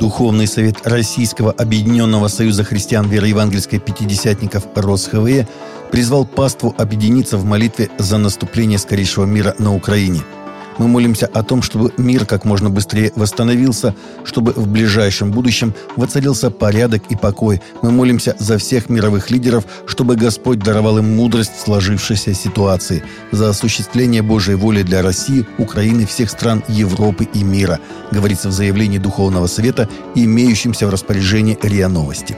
Духовный совет Российского Объединенного Союза Христиан Вероевангельской Пятидесятников РосХВЕ призвал паству объединиться в молитве за наступление скорейшего мира на Украине – мы молимся о том, чтобы мир как можно быстрее восстановился, чтобы в ближайшем будущем воцарился порядок и покой. Мы молимся за всех мировых лидеров, чтобы Господь даровал им мудрость сложившейся ситуации, за осуществление Божьей воли для России, Украины, всех стран Европы и мира, говорится в заявлении Духовного Совета, имеющемся в распоряжении РИА Новости.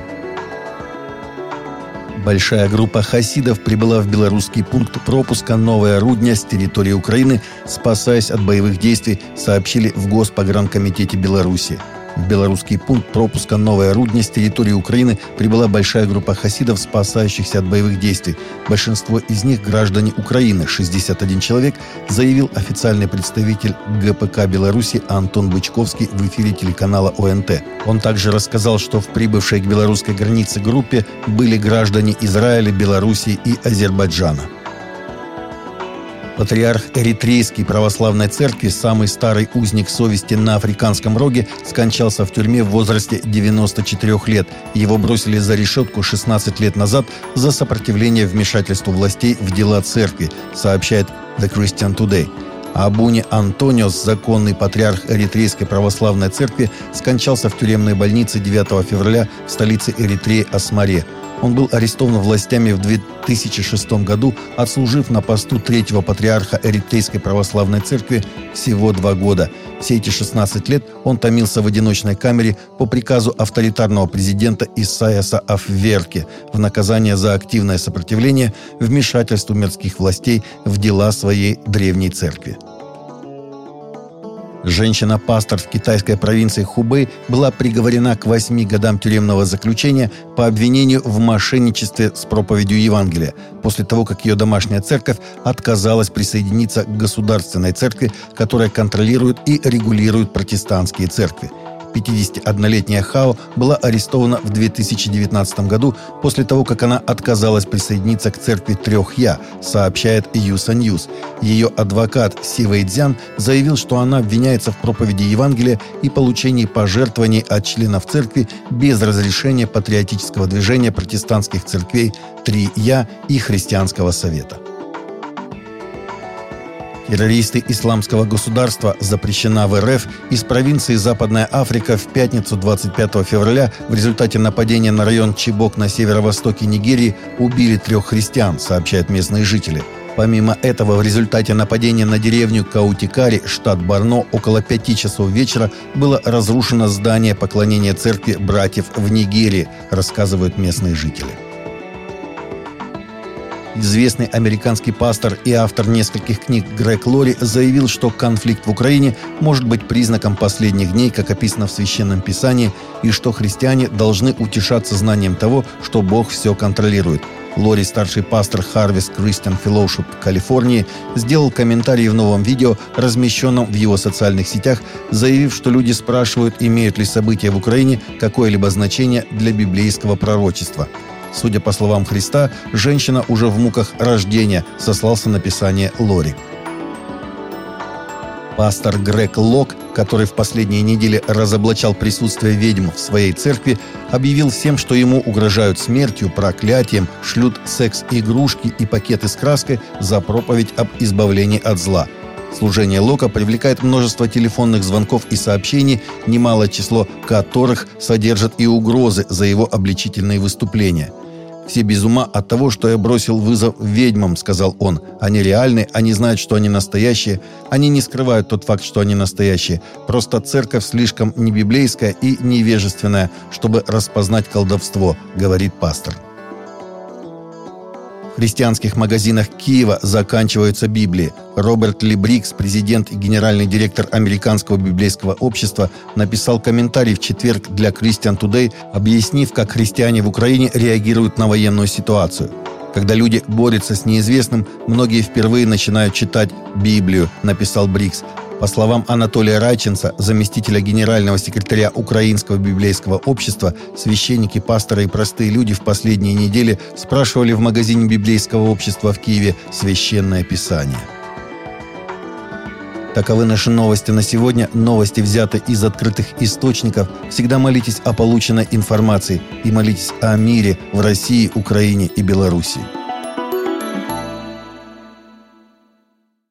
Большая группа хасидов прибыла в белорусский пункт пропуска «Новая Рудня» с территории Украины, спасаясь от боевых действий, сообщили в Госпогранкомитете Беларуси. В белорусский пункт пропуска «Новая Рудня» с территории Украины прибыла большая группа хасидов, спасающихся от боевых действий. Большинство из них – граждане Украины, 61 человек, заявил официальный представитель ГПК Беларуси Антон Бычковский в эфире телеканала ОНТ. Он также рассказал, что в прибывшей к белорусской границе группе были граждане Израиля, Белоруссии и Азербайджана. Патриарх Эритрейской православной церкви, самый старый узник совести на Африканском роге, скончался в тюрьме в возрасте 94 лет. Его бросили за решетку 16 лет назад за сопротивление вмешательству властей в дела церкви, сообщает The Christian Today. Абуни Антониос, законный патриарх Эритрейской православной церкви, скончался в тюремной больнице 9 февраля в столице Эритреи Асмаре. Он был арестован властями в 2006 году, отслужив на посту третьего патриарха Эритрейской православной церкви всего два года. Все эти 16 лет он томился в одиночной камере по приказу авторитарного президента Исаиаса Афверки в наказание за активное сопротивление вмешательству мирских властей в дела своей древней церкви. Женщина-пастор в китайской провинции Хубэй была приговорена к восьми годам тюремного заключения по обвинению в мошенничестве с проповедью Евангелия, после того, как ее домашняя церковь отказалась присоединиться к государственной церкви, которая контролирует и регулирует протестантские церкви – 51-летняя Хао была арестована в 2019 году после того, как она отказалась присоединиться к церкви трех Я, сообщает UCA News. Ее адвокат Си Вэйдзян заявил, что она обвиняется в проповеди Евангелия и получении пожертвований от членов церкви без разрешения патриотического движения протестантских церквей «Три Я» и Христианского совета. Террористы исламского государства запрещена в РФ из провинции Западная Африка в пятницу 25 февраля в результате нападения на район Чибок на северо-востоке Нигерии убили трех христиан, сообщают местные жители. Помимо этого, в результате нападения на деревню Каутикари, штат Барно, около пяти часов вечера было разрушено здание поклонения церкви братьев в Нигерии, рассказывают местные жители. Известный американский пастор и автор нескольких книг Грег Лори заявил, что конфликт в Украине может быть признаком последних дней, как описано в Священном Писании, и что христиане должны утешаться знанием того, что Бог все контролирует. Лори, старший пастор Harvest Christian Fellowship Калифорнии, сделал комментарий в новом видео, размещенном в его социальных сетях, заявив, что люди спрашивают, имеют ли события в Украине какое-либо значение для библейского пророчества – Судя по словам Христа, женщина уже в муках рождения, сослался на писание Лори. Пастор Грег Лок, который в последние недели разоблачал присутствие ведьм в своей церкви, объявил всем, что ему угрожают смертью, проклятием, шлют секс-игрушки и пакеты с краской за проповедь об избавлении от зла – Служение Лока привлекает множество телефонных звонков и сообщений, немалое число которых содержат и угрозы за его обличительные выступления. «Все без ума от того, что я бросил вызов ведьмам», — сказал он. «Они реальны, они знают, что они настоящие. Они не скрывают тот факт, что они настоящие. Просто церковь слишком небиблейская и невежественная, чтобы распознать колдовство», — говорит пастор. Христианских магазинах Киева заканчиваются Библии. Роберт Либрикс, президент и генеральный директор Американского библейского общества, написал комментарий в четверг для Christian Today, объяснив, как христиане в Украине реагируют на военную ситуацию. Когда люди борются с неизвестным, многие впервые начинают читать Библию, написал Брикс. По словам Анатолия Райченца, заместителя генерального секретаря Украинского библейского общества, священники, пасторы и простые люди в последние недели спрашивали в магазине библейского общества в Киеве священное писание. Таковы наши новости на сегодня. Новости взяты из открытых источников. Всегда молитесь о полученной информации и молитесь о мире в России, Украине и Белоруссии.